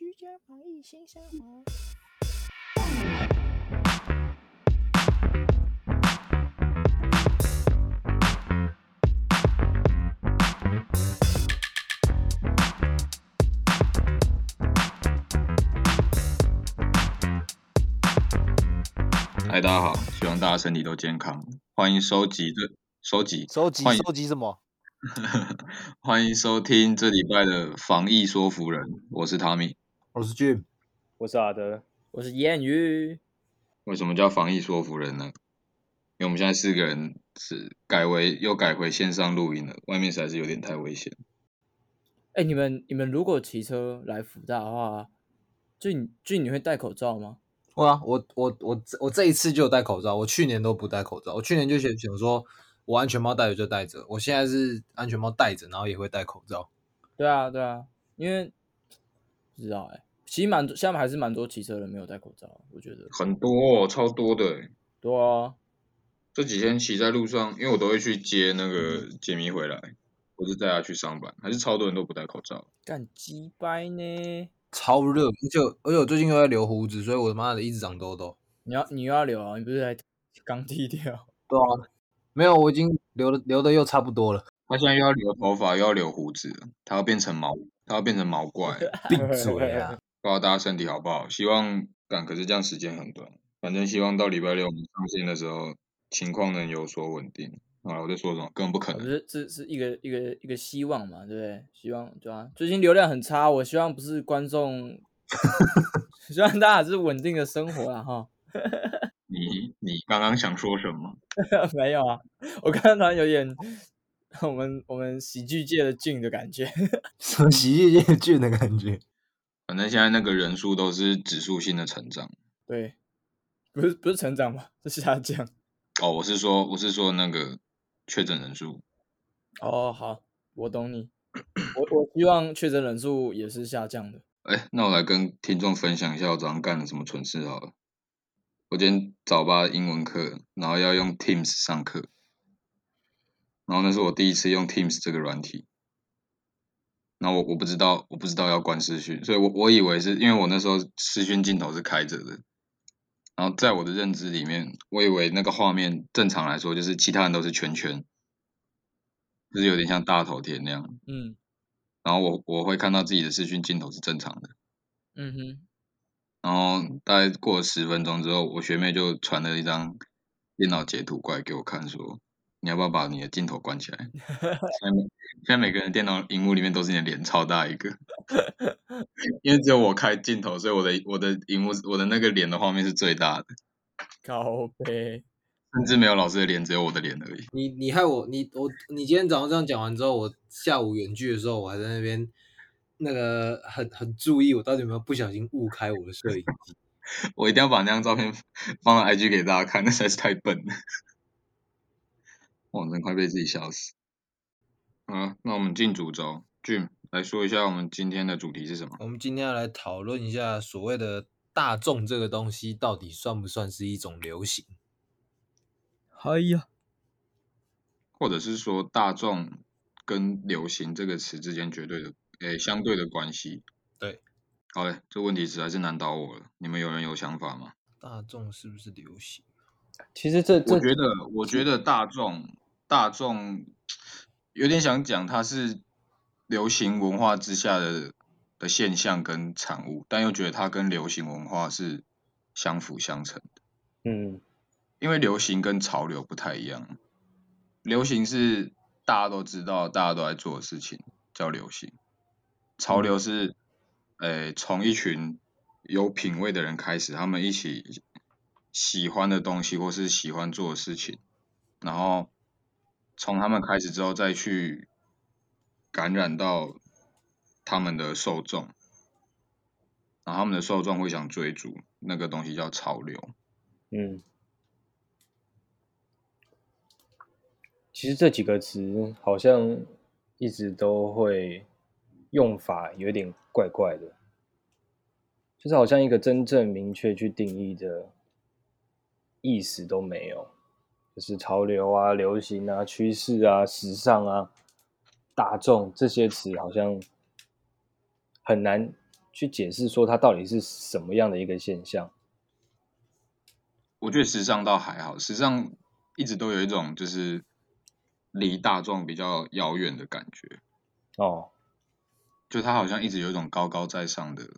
居家防疫新生活。嗨，大家好，希望大家身体都健康。欢迎收集这收集收集欢迎收集什么？欢迎收听这礼拜的防疫说服人，我是汤米，我是 Jim，我是阿德，我是谚语。为什么叫防疫说服人呢？因为我们现在四个人是改为又改回线上录音了，外面实在是有点太危险。哎，你们你们如果骑车来福大的话，就你就你会戴口罩吗？会啊，我我我我这一次就有戴口罩，我去年都不戴口罩，我去年就想想说。我安全帽戴着就戴着，我现在是安全帽戴着，然后也会戴口罩。对啊，对啊，因为不知道哎、欸，其实蛮多，现在还是蛮多骑车的人没有戴口罩，我觉得很多、哦，超多的、欸。对啊，这几天骑在路上，因为我都会去接那个杰米回来，我就带他去上班，还是超多人都不戴口罩。干鸡掰呢？超热，而且而且我最近又在留胡子，所以我他妈的一直长痘痘。你要你又要留啊？你不是还 刚剃掉？对啊。没有，我已经留的留的又差不多了。他现在又要留头发，又要留胡子，他要变成毛，他要变成毛怪。闭嘴啊！不知道大家身体好不好？希望赶，可是这样时间很短。反正希望到礼拜六我们上线的时候，情况能有所稳定。好了，我在说什么？根本不可能。这这是一个一个一个希望嘛，对不对？希望对啊。最近流量很差，我希望不是观众，希望大家还是稳定的生活啊哈。你你刚刚想说什么？没有啊，我刚刚有点我们我们喜剧界的俊的感觉，什么喜剧界俊的感觉？反正现在那个人数都是指数性的成长。对，不是不是成长吧？是下降。哦，我是说我是说那个确诊人数。哦，好，我懂你。我我希望确诊人数也是下降的。哎，那我来跟听众分享一下我早上干了什么蠢事好了。我今天早八英文课，然后要用 Teams 上课，然后那是我第一次用 Teams 这个软体，然后我我不知道我不知道要关视讯，所以我我以为是因为我那时候视讯镜头是开着的，然后在我的认知里面，我以为那个画面正常来说就是其他人都是圈圈，就是有点像大头贴那样，嗯，然后我我会看到自己的视讯镜头是正常的，嗯哼。然后大概过了十分钟之后，我学妹就传了一张电脑截图过来给我看，说：“你要不要把你的镜头关起来？” 现在每现在每个人电脑荧幕里面都是你的脸超大一个，因为只有我开镜头，所以我的我的荧幕我的那个脸的画面是最大的。靠北，甚至没有老师的脸，只有我的脸而已。你你害我你我你今天早上这样讲完之后，我下午远距的时候，我还在那边。那个很很注意，我到底有没有不小心误开我的摄影机？我一定要把那张照片放到 IG 给大家看，那实在是太笨了。我真快被自己笑死。好，那我们进主轴，Jim 来说一下我们今天的主题是什么？我们今天要来讨论一下所谓的大众这个东西，到底算不算是一种流行？哎呀，或者是说大众跟流行这个词之间绝对的。诶，相对的关系，对，好嘞，这问题实在是难倒我了。你们有人有想法吗？大众是不是流行？其实这，这我觉得，我觉得大众，大众 有点想讲，它是流行文化之下的的现象跟产物，但又觉得它跟流行文化是相辅相成的。嗯，因为流行跟潮流不太一样，流行是大家都知道，大家都在做的事情，叫流行。潮流是，诶，从一群有品味的人开始，他们一起喜欢的东西或是喜欢做的事情，然后从他们开始之后再去感染到他们的受众，然后他们的受众会想追逐那个东西叫潮流。嗯，其实这几个词好像一直都会。用法有点怪怪的，就是好像一个真正明确去定义的意思都没有，就是潮流啊、流行啊、趋势啊、时尚啊、大众这些词好像很难去解释说它到底是什么样的一个现象。我觉得时尚倒还好，时尚一直都有一种就是离大众比较遥远的感觉。哦，就它好像一直有一种高高在上的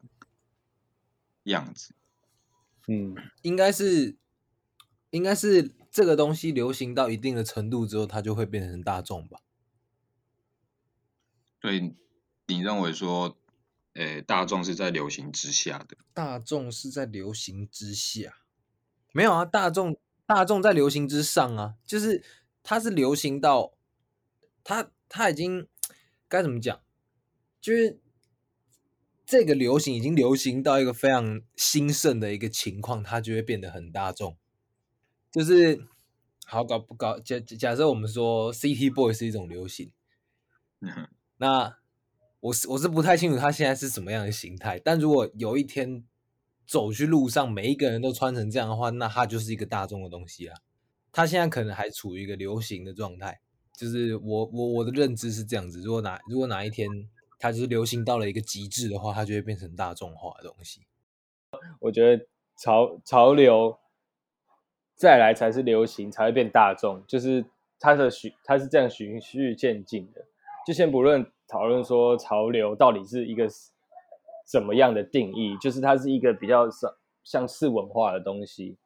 样子。嗯，应该是，应该是这个东西流行到一定的程度之后，它就会变成大众吧。所以你认为说，诶，大众是在流行之下的？大众是在流行之下？没有啊，大众大众在流行之上啊，就是它是流行到，它它已经该怎么讲？就是这个流行已经流行到一个非常兴盛的一个情况，它就会变得很大众。就是好搞不搞？假假设我们说 City Boy 是一种流行。嗯那我是我是不太清楚他现在是什么样的形态，但如果有一天走去路上，每一个人都穿成这样的话，那他就是一个大众的东西啊。他现在可能还处于一个流行的状态，就是我我我的认知是这样子。如果哪如果哪一天他就是流行到了一个极致的话，它就会变成大众化的东西。我觉得潮潮流再来才是流行，才会变大众，就是它的循它是这样循序渐进的。就先不论讨论说潮流到底是一个怎么样的定义，就是它是一个比较像像是文化的东西，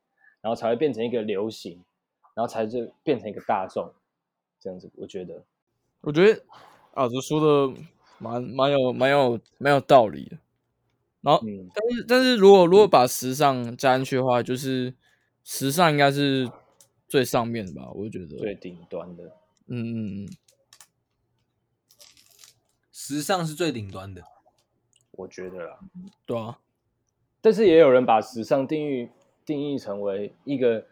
然后才会变成一个流行，然后才就变成一个大众，这样子。我觉得，我觉得啊，这说的蛮蛮有蛮有蛮有道理的。然后，嗯，但是但是如果如果把时尚加进去的话，就是时尚应该是最上面的吧？我觉得最顶端的。嗯嗯嗯。时尚是最顶端的，我觉得啦，对啊，但是也有人把时尚定义定义成为一个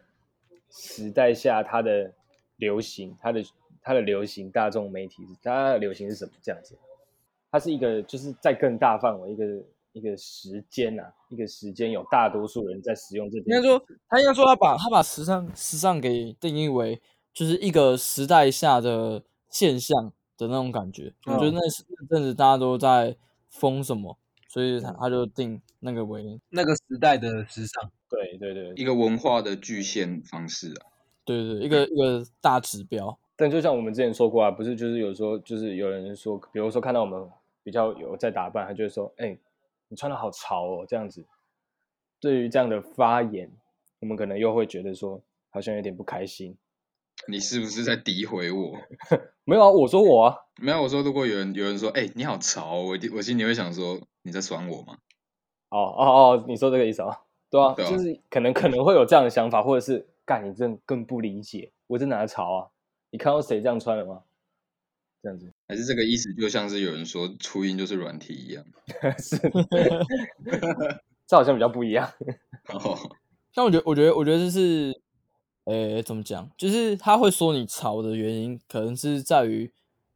时代下它的流行，它的它的流行大众媒体，它的流行是什么这样子？它是一个就是在更大范围一个一个时间啊，一个时间有大多数人在使用这。应该说，他应该说他把他把时尚时尚给定义为就是一个时代下的现象。的那种感觉，我觉得那阵子大家都在疯什么，所以他他就定那个为那个时代的时尚。对对对，一个文化的具现方式啊。对对，一个一个大指标。但就像我们之前说过啊，不是就是有时候就是有人说，比如说看到我们比较有在打扮，他就会说：“哎，你穿的好潮哦。”这样子。对于这样的发言，我们可能又会觉得说，好像有点不开心。你是不是在诋毁我？没有啊，我说我啊，没有。我说如果有人有人说，哎、欸，你好潮，我我心里会想说，你在酸我吗？哦哦哦，你说这个意思啊？对啊，对啊，就是可能可能会有这样的想法，或者是干你真更不理解，我在哪潮啊？你看到谁这样穿了吗？这样子，还是这个意思？就像是有人说初音就是软体一样，是，这好像比较不一样。哦，但我觉得，我觉得，我觉得这是。诶，怎么讲？就是他会说你潮的原因，可能是在于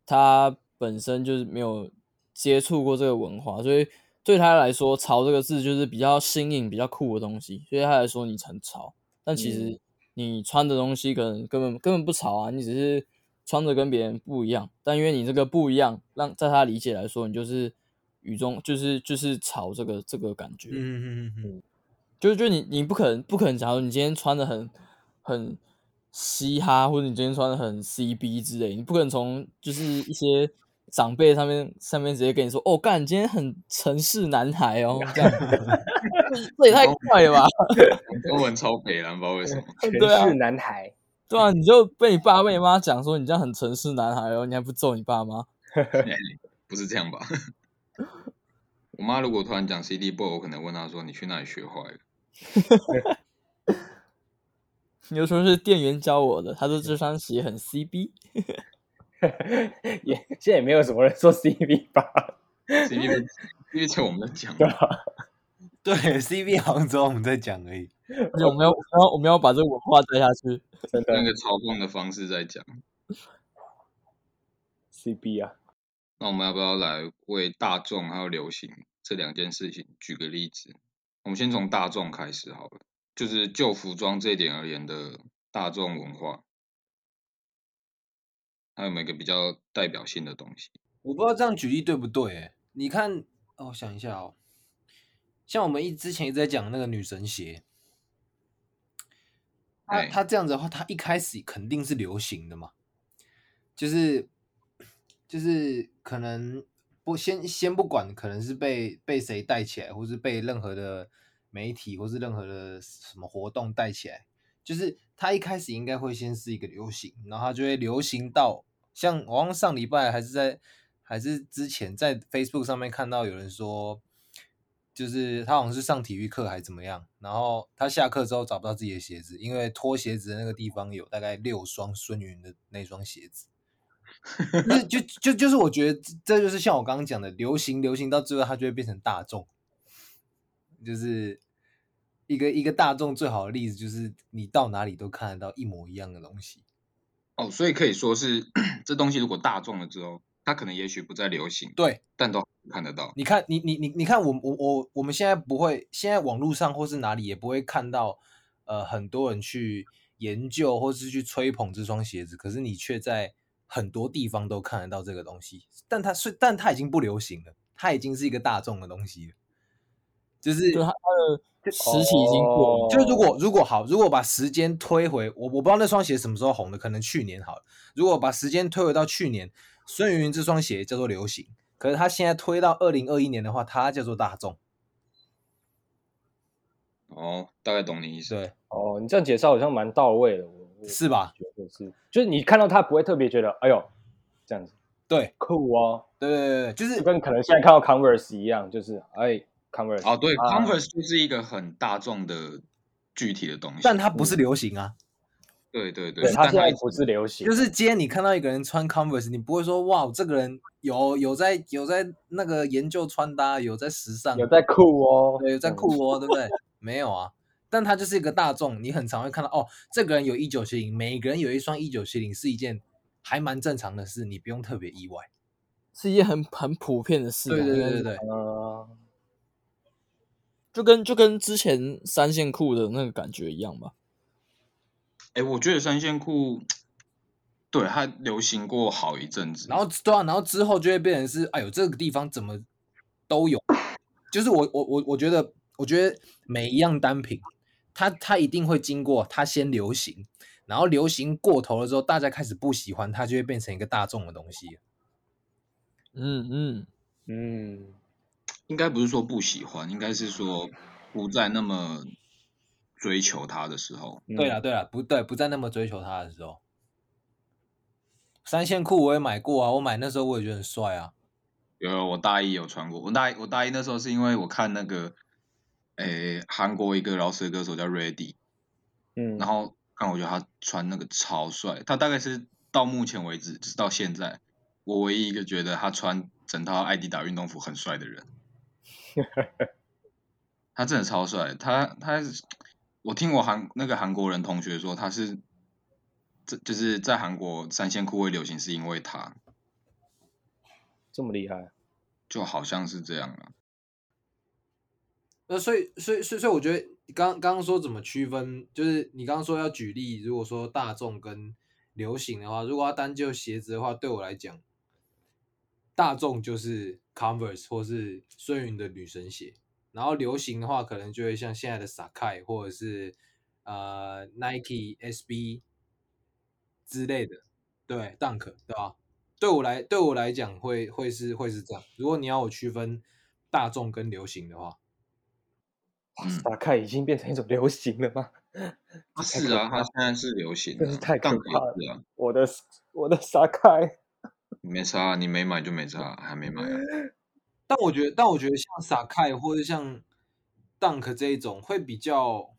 他本身就是没有接触过这个文化，所以对他来说，潮这个字就是比较新颖、比较酷的东西，所以他来说你很潮。但其实你穿的东西可能根本根本不潮啊，你只是穿着跟别人不一样。但因为你这个不一样，让在他理解来说，你就是与众，就是就是潮这个这个感觉。嗯嗯嗯嗯，就是就你你不可能不可能，假如你今天穿的很。很嘻哈，或者你今天穿的很 CB 之类，你不可能从就是一些长辈上面上面直接跟你说，哦，干，你今天很城市男孩哦，这样，这也太快了吧？中文超北蓝，不知道为什么，城市男孩，对啊，你就被你爸被你妈讲说你这样很城市男孩哦，你还不揍你爸妈？不是这样吧？我妈如果突然讲 City Boy，我可能问她说，你去哪里学坏了？你就说是店员教我的，他说这双鞋很 CB，也现在也没有什么人说 CB 吧？CB 因为在我们在讲，对，CB 杭州我们在讲而已。而且我们要，然后我们要把这个文化带下去，那个嘲讽的方式在讲 CB 啊。那我们要不要来为大众还有流行这两件事情举个例子？我们先从大众开始好了。就是就服装这一点而言的大众文化，还有没有一个比较代表性的东西？我不知道这样举例对不对？哎，你看，哦，我想一下哦，像我们一之前一直在讲那个女神鞋，它哎它这样子的话，他一开始肯定是流行的嘛，就是就是可能不先先不管，可能是被被谁带起来，或是被任何的媒体或是任何的什么活动带起来，就是他一开始应该会先是一个流行，然后他就会流行到像我上礼拜还是在还是之前在 Facebook 上面看到有人说。就是他好像是上体育课还是怎么样，然后他下课之后找不到自己的鞋子，因为脱鞋子的那个地方有大概六双孙云的那双鞋子。那就就就是我觉得这就是像我刚刚讲的，流行流行到最后它就会变成大众，就是一个一个大众最好的例子就是你到哪里都看得到一模一样的东西。哦，所以可以说是 这东西如果大众了之后，它可能也许不再流行，对，但都看得到。你看，你你你你看我，我我我我们现在不会，现在网络上或是哪里也不会看到，呃，很多人去研究或是去吹捧这双鞋子，可是你却在很多地方都看得到这个东西，但它是，但它已经不流行了，它已经是一个大众的东西了，就是就它的时期已经过了。哦就是如果如果好，如果把时间推回，我我不知道那双鞋什么时候红的，可能去年好了。如果把时间推回到去年。孙云云这双鞋叫做流行，可是他现在推到二零二一年的话，它叫做大众。哦，大概懂你意思。对，哦，你这样介绍好像蛮到位的，是吧？觉得是，就是你看到它不会特别觉得，哎呦，这样子，对，酷哦，对对对对，就是就跟可能现在看到 Converse 一样，就是哎，Converse，哦，对、啊、，Converse 就是一个很大众的具体的东西，但它不是流行啊。对对对，对，他现在不是流行，就是今天你看到一个人穿 Converse，你不会说哇，这个人有有在有在那个研究穿搭，有在时尚，有在酷哦，对，有在酷哦，对不对？没有啊，但他就是一个大众，你很常会看到哦，这个人有一九七零，每个人有一双一九七零，是一件还蛮正常的事，你不用特别意外，是一件很很普遍的事、啊。对对对对对，嗯，就跟就跟之前三线裤的那个感觉一样吧。哎，我觉得三线裤，对它流行过好一阵子，然后对啊，然后之后就会变成是，哎呦，这个地方怎么都有，就是我我我我觉得，我觉得每一样单品，它它一定会经过它先流行，然后流行过头了之后，大家开始不喜欢它，就会变成一个大众的东西。嗯嗯嗯，应该不是说不喜欢，应该是说不再那么。追求他的时候，对了对了，不对，不再那么追求他的时候，三线裤我也买过啊，我买那时候我也觉得很帅啊。有，有我大一有穿过，我大一我大一那时候是因为我看那个，诶，韩国一个饶舌歌手叫 Ready，嗯，然后看我觉得他穿那个超帅，他大概是到目前为止，直到现在，我唯一一个觉得他穿整套艾迪达运动服很帅的人，他真的超帅，他他是。我听我韩那个韩国人同学说，他是这就是在韩国三线裤会流行，是因为他这么厉害，就好像是这样啊。那所以所以所以所以我觉得刚刚刚说怎么区分，就是你刚刚说要举例，如果说大众跟流行的话，如果要单就鞋子的话，对我来讲，大众就是 Converse 或是孙云的女神鞋。然后流行的话，可能就会像现在的 Sakai 或者是呃 Nike SB 之类的，对 Dunk 对吧？对我来对我来讲会会是会是这样。如果你要我区分大众跟流行的话，嗯，Sacai 已经变成一种流行了吗？是啊，它现在是流行，真是太可怕了。啊，我的我的 Sakai 没差，你没买就没差，还没买啊。但我觉得，但我觉得像 Sacai 或者像 Dunk 这一种会比较，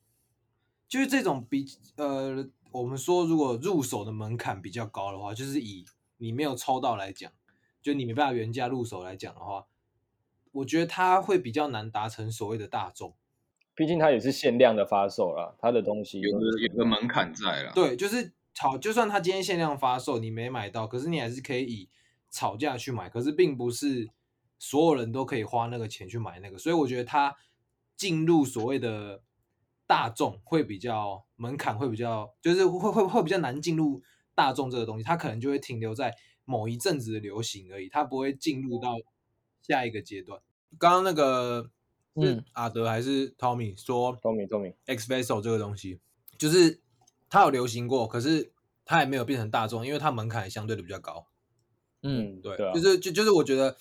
就是这种比呃，我们说如果入手的门槛比较高的话，就是以你没有抽到来讲，就你没办法原价入手来讲的话，我觉得它会比较难达成所谓的大众。毕竟它也是限量的发售啦，它的东西有个有个门槛在啦。对，就是好，就算它今天限量发售，你没买到，可是你还是可以以炒价去买，可是并不是。所有人都可以花那个钱去买那个，所以我觉得它进入所谓的大众会比较门槛会比较，就是会会会比较难进入大众这个东西，它可能就会停留在某一阵子的流行而已，它不会进入到下一个阶段。刚刚那个是阿德还是 Tommy 说？Tommy Tommy X Vessel 这个东西，就是它有流行过，可是它也没有变成大众，因为它门槛相对的比较高。嗯，对，对啊、就是就就是我觉得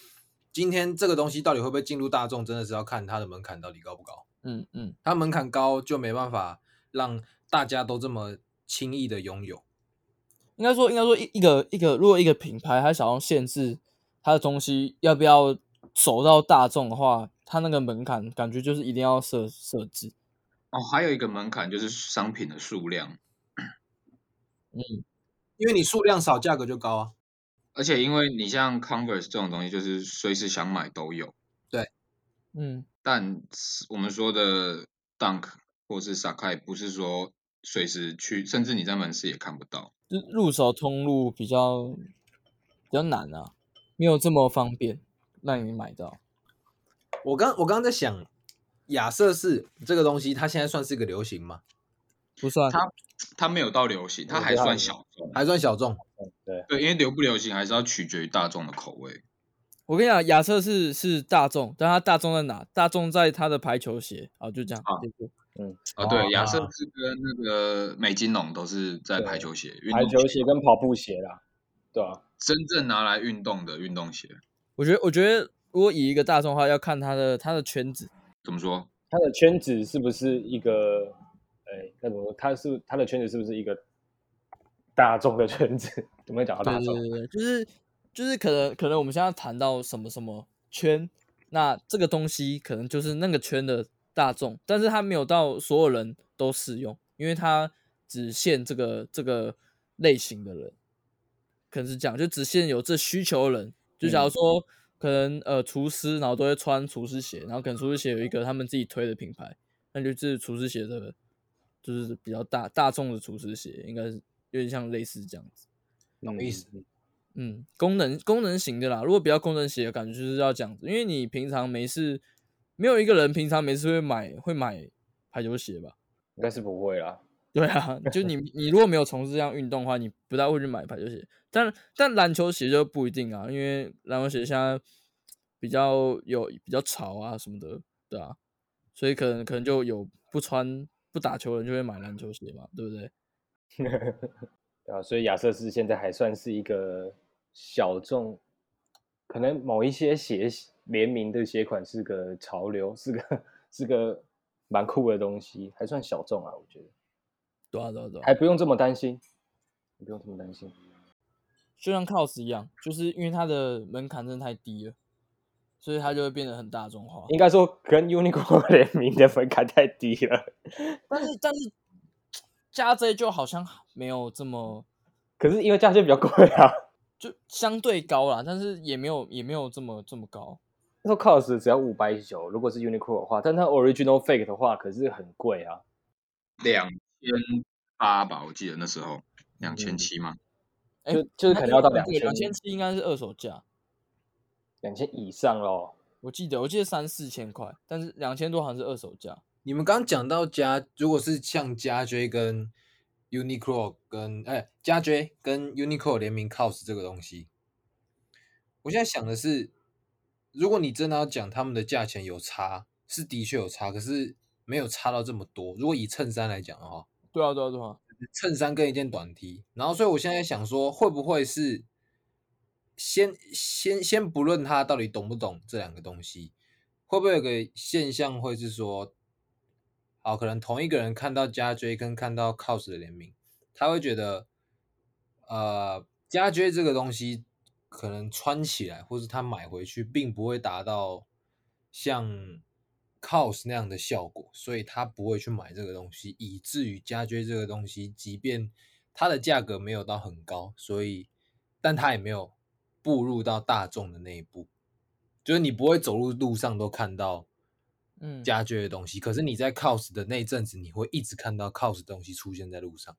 今天这个东西到底会不会进入大众，真的是要看它的门槛到底高不高。嗯嗯，它门槛高就没办法让大家都这么轻易的拥有。应该说，应该说一一个一个，如果一个品牌它想要限制它的东西要不要走到大众的话，它那个门槛感觉就是一定要设设置。哦，还有一个门槛就是商品的数量。嗯，因为你数量少，价格就高啊。而且因为你像 Converse 这种东西，就是随时想买都有。对，嗯。但我们说的 Dunk 或是 Sacai 不是说随时去，甚至你在门市也看不到。就入手通路比较比较难啊，没有这么方便让你买到。我刚我刚刚在想，亚瑟士这个东西，它现在算是一个流行吗？不算，它它没有到流行，它还算小众，还算小众。对对，因为流不流行还是要取决于大众的口味。我跟你讲，亚瑟士是大众，但它大众在哪？大众在它的排球鞋啊，就这样。啊，嗯，啊，对，亚瑟士跟那个美津浓都是在排球鞋，排球鞋跟跑步鞋啦，对啊，真正拿来运动的运动鞋。我觉得，我觉得。如果以一个大众的话，要看他的他的圈子怎么说？他的圈子是不是一个？哎，那怎么？他是他的圈子是不是一个大众的圈子？怎么讲到大众？对对对，就是就是可能可能我们现在谈到什么什么圈，那这个东西可能就是那个圈的大众，但是他没有到所有人都适用，因为他只限这个这个类型的人，可能是这样，就只限有这需求的人。就假如说。嗯可能呃，厨师然后都会穿厨师鞋，然后可能厨师鞋有一个他们自己推的品牌，那就是厨师鞋的，就是比较大大众的厨师鞋，应该是有点像类似这样子，什么意思？嗯，功能功能型的啦。如果比较功能鞋的感觉就是要这样子，因为你平常没事，没有一个人平常没事会买会买排球鞋吧？应该是不会啦。对啊，就你 你如果没有从事这样运动的话，你不太会去买排球鞋。但但篮球鞋就不一定啊，因为篮球鞋现在比较有比较潮啊什么的，对啊，所以可能可能就有不穿不打球的人就会买篮球鞋嘛，对不对？对啊，所以亚瑟士现在还算是一个小众，可能某一些鞋联名的鞋款是个潮流，是个是个蛮酷的东西，还算小众啊，我觉得。对啊对啊对啊，还不用这么担心，不用这么担心。就像 COS 一样，就是因为它的门槛真的太低了，所以它就会变得很大众化。应该说跟 Uniqlo 联名的门槛太低了，但是但是加 J 就好像没有这么，可是因为加 J 比较贵啊，就相对高啦，但是也没有也没有这么这么高。那时候 COS 只要五百九，如果是 Uniqlo 的话，但它 Original Fake 的话可是很贵啊，两千八吧，我记得那时候两千七吗？就就是可能要到两千，两千七应该是二手价，两千以上咯。我记得我记得三四千块，但是两千多好像是二手价。你们刚讲到加，如果是像加 J 跟 Uniqlo 跟哎加 J 跟 Uniqlo 联名 COS 这个东西，我现在想的是，如果你真的要讲他们的价钱有差，是的确有差，可是没有差到这么多。如果以衬衫来讲的话，对啊对啊对啊。衬衫跟一件短 T，然后所以我现在想说，会不会是先先先不论他到底懂不懂这两个东西，会不会有个现象会是说，好，可能同一个人看到加 J 跟看到 COS 的联名，他会觉得，呃，加 J 这个东西可能穿起来，或是他买回去，并不会达到像。COS 那样的效果，所以他不会去买这个东西，以至于加 J 这个东西，即便它的价格没有到很高，所以，但它也没有步入到大众的那一步，就是你不会走路路上都看到，嗯，家具的东西，嗯、可是你在 COS 的那一阵子，你会一直看到 COS 的东西出现在路上，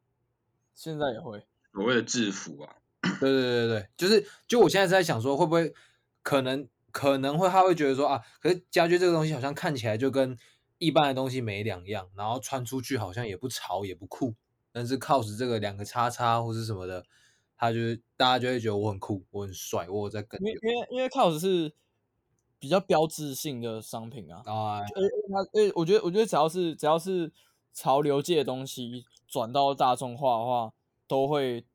现在也会。所谓的制服啊，对对对对，就是就我现在是在想说，会不会可能。可能会他会觉得说啊，可是家具这个东西好像看起来就跟一般的东西没两样，然后穿出去好像也不潮也不酷，但是 COS 这个两个叉叉或是什么的，他就是大家就会觉得我很酷，我很帅，我在跟。因为因为因为 COS 是比较标志性的商品啊。啊，呃，它呃，我觉得我觉得只要是只要是潮流界的东西转到大众化的话，都会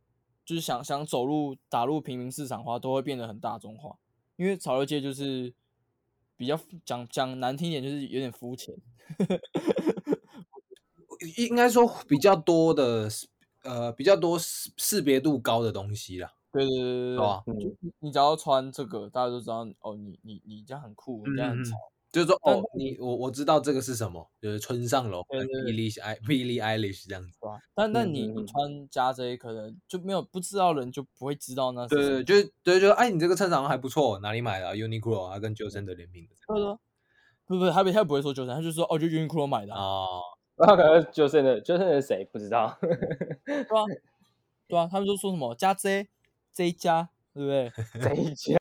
就是想想走入打入平民市场的话，都会变得很大众化。因为潮流界就是比较讲讲难听点，就是有点肤浅。应该说比较多的，呃，比较多识识别度高的东西啦。对对对对对，啊，你你只要穿这个，大家都知道哦，你你你这样很酷，你这样很潮。嗯、就是说，哦，你我我知道这个是什么，就是村上隆，Billie Billie Eilish 这样子。但但你你穿加 J 可能就没有不知道人就不会知道那。对对，就是对，就哎，你这个衬衫还不错，哪里买的？Uniqlo，啊跟 Joseon 的联名的。对对，不不，他不他不会说 Joseon，他就说哦，就 Uniqlo 买的。哦，那可能 Joseon 的 Joseon 是谁？不知道。对啊，对啊，他们都说什么加 J 这一家。对不对？这一家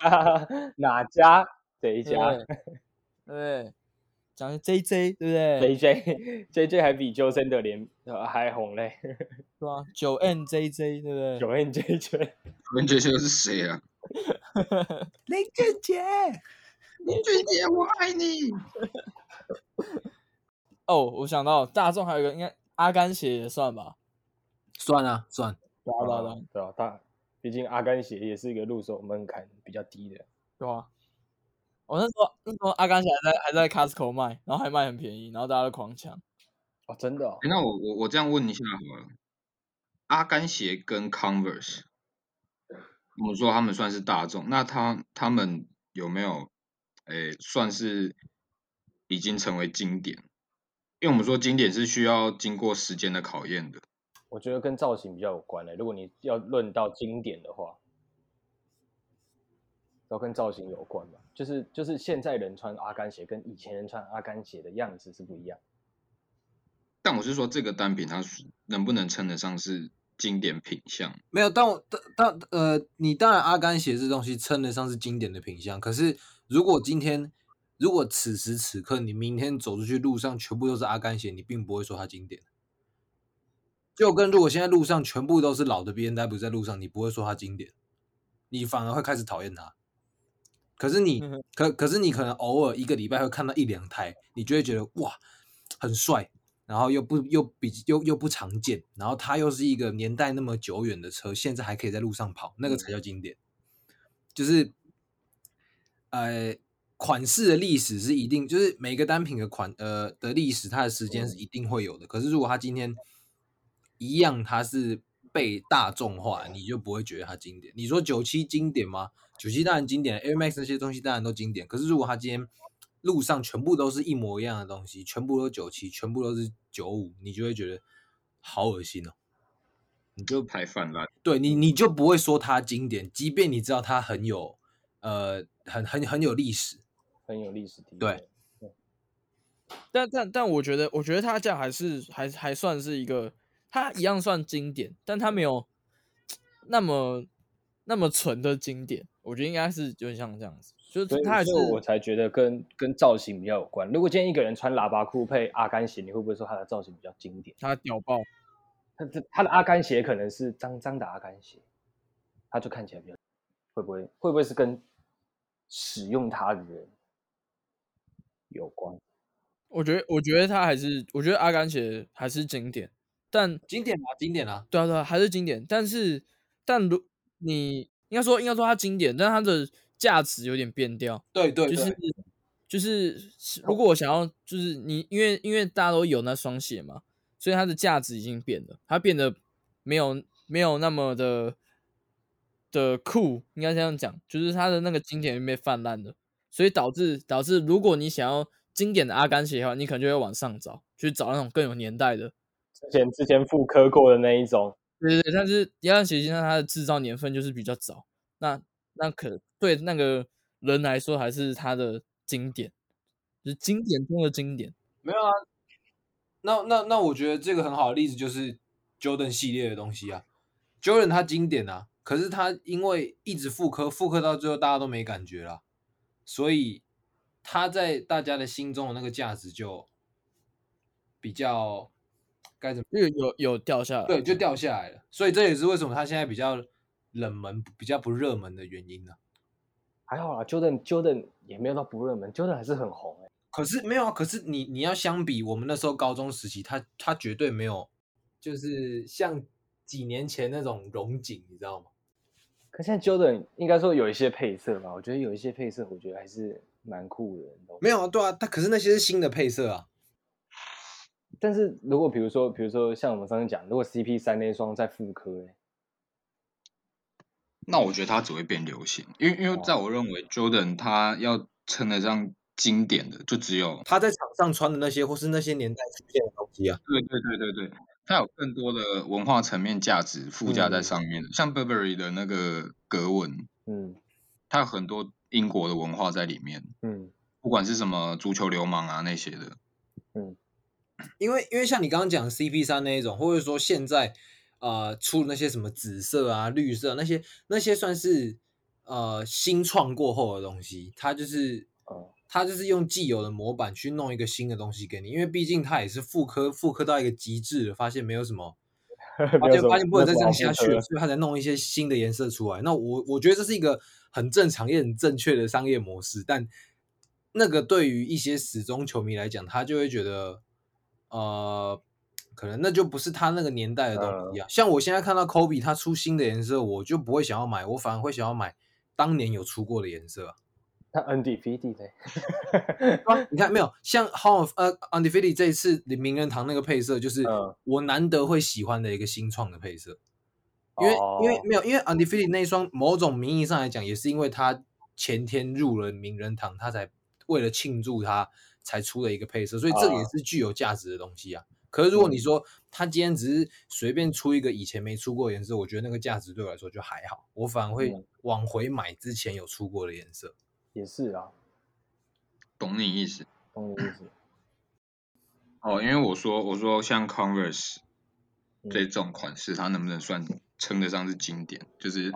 哪家？这一家，对不对？讲 J J，对不对？J J J J 还比 Joseon 的脸还红嘞，对啊？九 N J J，对不对？九 N J J，九 N J J 是谁啊？林俊杰，林俊杰，我爱你。哦，我想到大众还有一个，应该阿甘鞋也算吧？算啊，算。对啊，对啊，对啊，大。毕竟阿甘鞋也是一个入手门槛比较低的，对啊。我那时候那时候阿甘鞋还在还在 Costco 卖，然后还卖很便宜，然后大家都狂抢。哦，真的、哦欸？那我我我这样问一下好了，阿甘鞋跟 Converse，我说他们算是大众，那他他们有没有诶、欸、算是已经成为经典？因为我们说经典是需要经过时间的考验的。我觉得跟造型比较有关的、欸。如果你要论到经典的话，都跟造型有关吧。就是就是现在人穿阿甘鞋跟以前人穿阿甘鞋的样子是不一样。但我是说，这个单品它能不能称得上是经典品相？没有，但我但但呃，你当然阿甘鞋这东西称得上是经典的品相。可是如果今天，如果此时此刻你明天走出去路上全部都是阿甘鞋，你并不会说它经典。就跟如果现在路上全部都是老的 B&W 在路上，你不会说它经典，你反而会开始讨厌它。可是你可可是你可能偶尔一个礼拜会看到一两台，你就会觉得哇很帅，然后又不又比又又不常见，然后它又是一个年代那么久远的车，现在还可以在路上跑，那个才叫经典。就是呃款式的历史是一定，就是每个单品的款呃的历史，它的时间是一定会有的。可是如果它今天一样，它是被大众化，你就不会觉得它经典。你说九七经典吗？九七当然经典，Air Max 那些东西当然都经典。可是如果它今天路上全部都是一模一样的东西，全部都九七，全部都是九五，你就会觉得好恶心哦。你就排饭了。对你，你就不会说它经典，即便你知道它很有呃很很很有历史，很有历史地位。对。但但但我觉得，我觉得他这样还是还还算是一个。他一样算经典，但他没有那么那么纯的经典。我觉得应该是有点像这样子，就是他还是我才觉得跟跟造型比较有关。如果今天一个人穿喇叭裤配阿甘鞋，你会不会说他的造型比较经典？他屌爆！他这他的阿甘鞋可能是脏脏的阿甘鞋，他就看起来比较会不会会不会是跟使用它的人有关？我觉得我觉得他还是我觉得阿甘鞋还是经典。但经典啊，经典啊，对啊，对啊，还是经典。但是，但如你应该说，应该说它经典，但它的价值有点变调。对对，就是就是，如果我想要，就是你，因为因为大家都有那双鞋嘛，所以它的价值已经变了，它变得没有没有那么的的酷，应该这样讲，就是它的那个经典被泛滥了，所以导致导致，如果你想要经典的阿甘鞋的话，你可能就会往上找，去找那种更有年代的。之前之前复刻过的那一种，对对对，但是一样鞋型上它的制造年份就是比较早，那那可对那个人来说还是它的经典，就是经典中的经典。没有啊，那那那我觉得这个很好的例子就是 Jordan 系列的东西啊，Jordan 它经典啊，可是它因为一直复刻，复刻到最后大家都没感觉了，所以他在大家的心中的那个价值就比较。该怎么？有有有掉下来，对，就掉下来了。所以这也是为什么他现在比较冷门、比较不热门的原因呢、啊？还好啦，Jordan Jordan 也没有到不热门，Jordan 还是很红哎、欸。可是没有啊，可是你你要相比我们那时候高中时期，他他绝对没有，就是像几年前那种荣景，你知道吗？可现在 Jordan 应该说有一些配色吧，我觉得有一些配色，我觉得还是蛮酷的。没有啊，对啊，他可是那些是新的配色啊。但是如果比如说，比如说像我们上次讲，如果 CP 三那双再复刻呢？那我觉得它只会变流行，因为因为在我认为 Jordan 它要称得上经典的，就只有他在场上穿的那些，或是那些年代出现的东西啊。对对对对对，它有更多的文化层面价值附加在上面的，嗯、像 Burberry 的那个格纹，嗯，它有很多英国的文化在里面，嗯，不管是什么足球流氓啊那些的，嗯，因为因为像你刚刚讲 CP 三那一种，或者说现在。呃，出那些什么紫色啊、绿色那些，那些算是呃新创过后的东西。它就是，它就是用既有的模板去弄一个新的东西给你。因为毕竟他也是复刻，复刻到一个极致了，发现没有什么，发现发现不能再这样下去了，所以他才弄一些新的颜色出来。那我我觉得这是一个很正常也很正确的商业模式。但那个对于一些死忠球迷来讲，他就会觉得，呃。可能那就不是他那个年代的东西啊。像我现在看到 Kobe 他出新的颜色，我就不会想要买，我反而会想要买当年有出过的颜色啊。他 Undefeated 你看没有？像 of 呃 Undefeated 这一次名人堂那个配色，就是我难得会喜欢的一个新创的配色。因为因为没有，因为 Undefeated 那一双，某种名义上来讲，也是因为他前天入了名人堂，他才为了庆祝他才出了一个配色，所以这也是具有价值的东西啊。可是如果你说他今天只是随便出一个以前没出过颜色，我觉得那个价值对我来说就还好，我反而会往回买之前有出过的颜色。也是啊，懂你意思，懂你意思。哦，因为我说我说像 Converse 这种款式，它能不能算称得上是经典？就是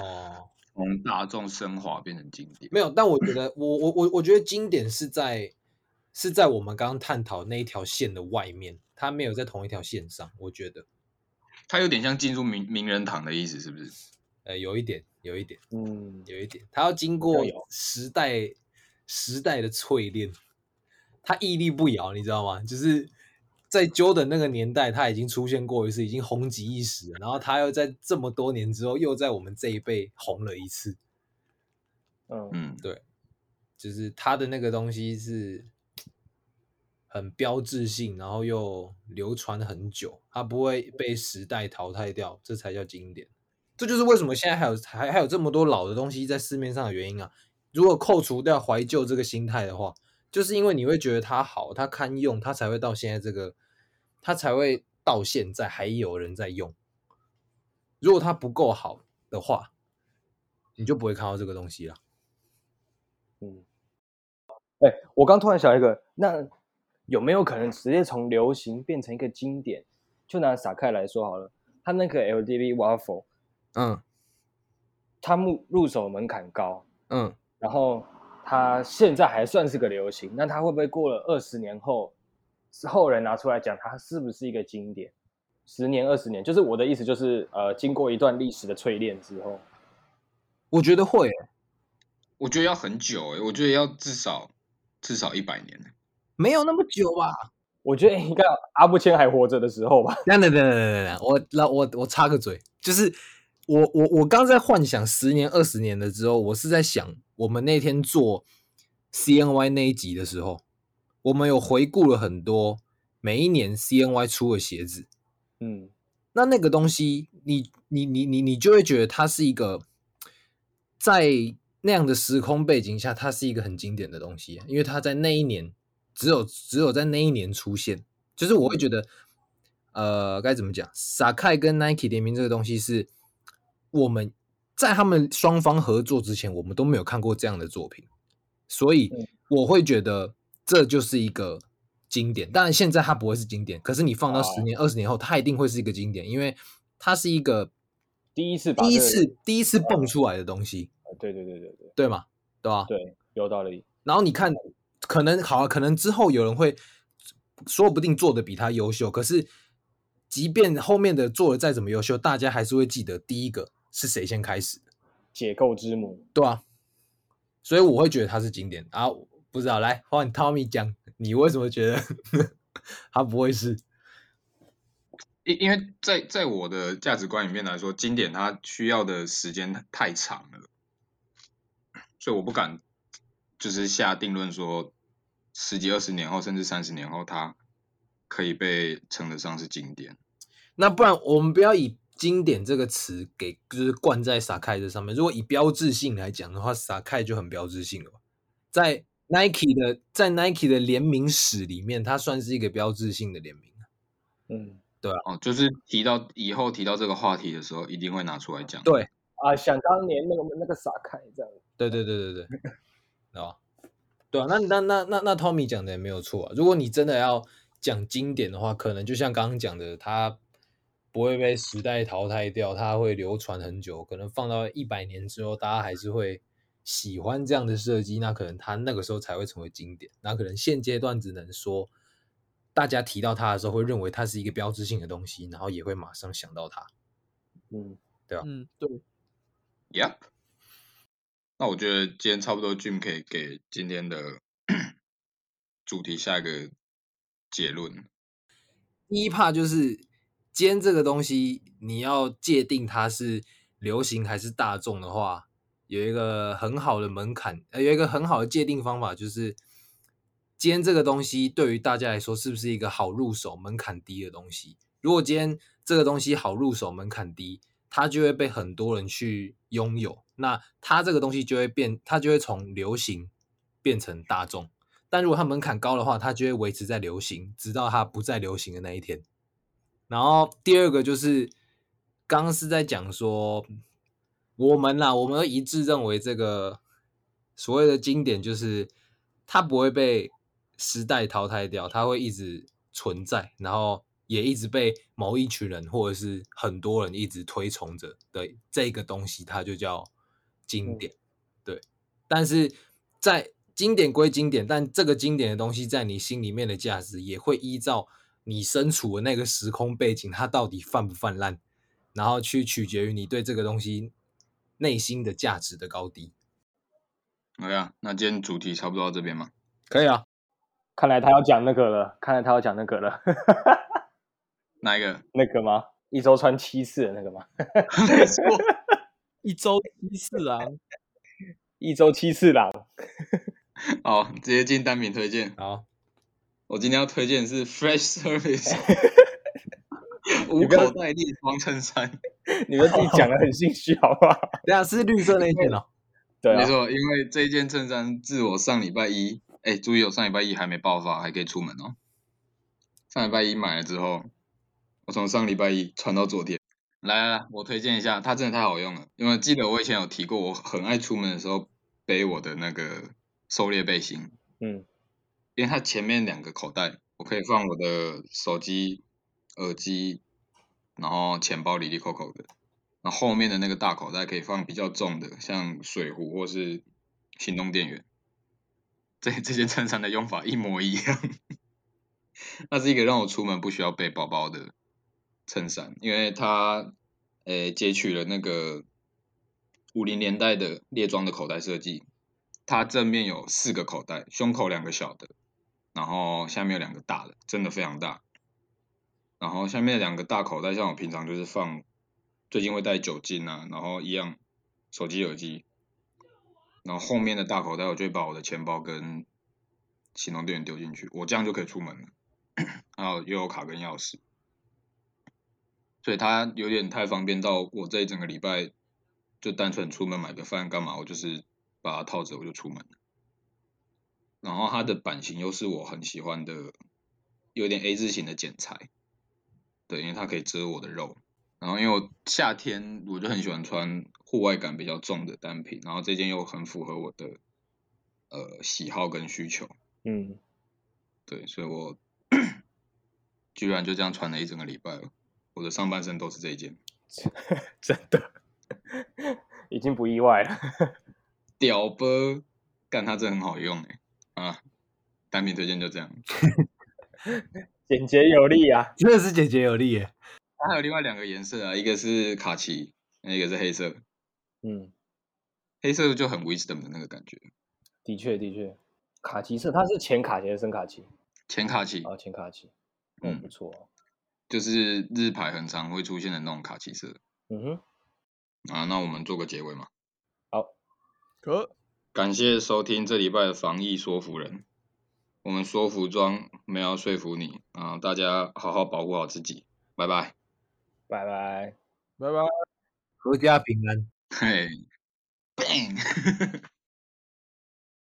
从大众升华变成经典。没有，但我觉得 我我我我觉得经典是在是在我们刚刚探讨那一条线的外面。它没有在同一条线上，我觉得它有点像进入名名人堂的意思，是不是？呃，有一点，有一点，嗯，有一点。他要经过时代时代的淬炼，他屹立不摇，你知道吗？就是在 Jordan 那个年代，他已经出现过一次，已经红极一时。然后他又在这么多年之后，又在我们这一辈红了一次。嗯嗯，对，就是他的那个东西是。很标志性，然后又流传很久，它不会被时代淘汰掉，这才叫经典。这就是为什么现在还有还还有这么多老的东西在市面上的原因啊！如果扣除掉怀旧这个心态的话，就是因为你会觉得它好，它堪用，它才会到现在这个，它才会到现在还有人在用。如果它不够好的话，你就不会看到这个东西了。嗯，哎，我刚突然想一个，那。有没有可能直接从流行变成一个经典？就拿撒开来说好了，他那个 LDB Waffle，嗯，他入入手门槛高，嗯，然后他现在还算是个流行，那他会不会过了二十年后，后人拿出来讲，他是不是一个经典？十年、二十年，就是我的意思，就是呃，经过一段历史的淬炼之后，我觉得会，我觉得要很久诶，我觉得要至少至少一百年。没有那么久吧？我觉得应该阿布谦还活着的时候吧。等等等等等等，我那我我插个嘴，就是我我我刚在幻想十年二十年的时候，我是在想我们那天做 CNY 那一集的时候，我们有回顾了很多每一年 CNY 出的鞋子，嗯，那那个东西，你你你你你就会觉得它是一个在那样的时空背景下，它是一个很经典的东西，因为它在那一年。只有只有在那一年出现，就是我会觉得，呃，该怎么讲？Sacai 跟 Nike 联名这个东西是我们在他们双方合作之前，我们都没有看过这样的作品，所以我会觉得这就是一个经典。当然，现在它不会是经典，可是你放到十年、二十年后，它一定会是一个经典，因为它是一个第一次、第一次、第一次蹦出来的东西。对对对对对，对吗？对吧？对，有道理。然后你看。可能好啊，可能之后有人会说不定做的比他优秀。可是，即便后面的做的再怎么优秀，大家还是会记得第一个是谁先开始的，解构之母，对啊。所以我会觉得它是经典啊。不知道，来换 Tommy 讲，你为什么觉得 它不会是？因因为在在我的价值观里面来说，经典它需要的时间太长了，所以我不敢就是下定论说十几二十年后，甚至三十年后，它可以被称得上是经典。那不然我们不要以经典这个词给就是冠在 Sacai 这上面。如果以标志性来讲的话，Sacai 就很标志性了，在 Nike 的在 Nike 的联名史里面，它算是一个标志性的联名。嗯。对啊，哦，就是提到以后提到这个话题的时候，一定会拿出来讲。对啊，想当年那个那个撒开这样。对对对对对，啊，对啊，那那那那那 Tommy 讲的也没有错啊。如果你真的要讲经典的话，可能就像刚刚讲的，它不会被时代淘汰掉，它会流传很久。可能放到一百年之后，大家还是会喜欢这样的设计，那可能它那个时候才会成为经典。那可能现阶段只能说。大家提到它的时候，会认为它是一个标志性的东西，然后也会马上想到它。嗯，对吧？嗯，对。Yep。那我觉得今天差不多，Jim 可以给今天的主题下一个结论。第一 part 就是今天这个东西，你要界定它是流行还是大众的话，有一个很好的门槛，呃，有一个很好的界定方法，就是。今天这个东西对于大家来说是不是一个好入手、门槛低的东西？如果今天这个东西好入手、门槛低，它就会被很多人去拥有，那它这个东西就会变，它就会从流行变成大众。但如果它门槛高的话，它就会维持在流行，直到它不再流行的那一天。然后第二个就是刚刚是在讲说，我们啦，我们一致认为这个所谓的经典就是它不会被。时代淘汰掉，它会一直存在，然后也一直被某一群人或者是很多人一直推崇着的这个东西，它就叫经典。嗯、对，但是在经典归经典，但这个经典的东西在你心里面的价值，也会依照你身处的那个时空背景，它到底泛不泛滥，然后去取决于你对这个东西内心的价值的高低。好呀，那今天主题差不多到这边吗？可以啊。看来他要讲那个了，看来他要讲那个了。哪一个？那个吗？一周穿七次的那个吗？没错，一周七次啊，一周七次郎。好，直接进单品推荐。好，我今天要推荐的是 Fresh Service 无口袋列装衬衫。你们自己讲的很心虚，好不好？对啊，是绿色那件哦。对，没错，因为这件衬衫自我上礼拜一。哎，注意，我上礼拜一还没爆发，还可以出门哦。上礼拜一买了之后，我从上礼拜一穿到昨天。来来来，我推荐一下，它真的太好用了。因为记得我以前有提过，我很爱出门的时候背我的那个狩猎背心。嗯，因为它前面两个口袋，我可以放我的手机、耳机，然后钱包里里扣扣的。然后后面的那个大口袋可以放比较重的，像水壶或是行动电源。这这件衬衫的用法一模一样，那是一个让我出门不需要背包包的衬衫，因为它诶截取了那个五零年代的列装的口袋设计，它正面有四个口袋，胸口两个小的，然后下面有两个大的，真的非常大。然后下面两个大口袋，像我平常就是放，最近会带酒精啊，然后一样手机、耳机。然后后面的大口袋，我就会把我的钱包跟行动电源丢进去，我这样就可以出门了。然后又有卡跟钥匙，所以它有点太方便到我这一整个礼拜就单纯出门买个饭干嘛，我就是把它套着我就出门了。然后它的版型又是我很喜欢的，有点 A 字型的剪裁，对，因为它可以遮我的肉。然后因为我夏天我就很喜欢穿户外感比较重的单品，然后这件又很符合我的呃喜好跟需求，嗯，对，所以我 居然就这样穿了一整个礼拜了，我的上半身都是这一件，真的 已经不意外了，屌吧，干它真的很好用哎，啊，单品推荐就这样，简洁有力啊，真的是简洁有力耶。它还有另外两个颜色啊，一个是卡其，那一个是黑色。嗯，黑色就很 wisdom 的那个感觉，的确的确，卡其色，它是浅卡其还是深卡其？浅卡其啊，浅卡其，嗯，不错、哦，就是日牌很常会出现的那种卡其色。嗯哼，啊，那我们做个结尾嘛。好，可感谢收听这礼拜的防疫说服人。我们说服装没有说服你啊，大家好好保护好自己，拜拜，拜拜，拜拜，阖家平安。嘿，bang。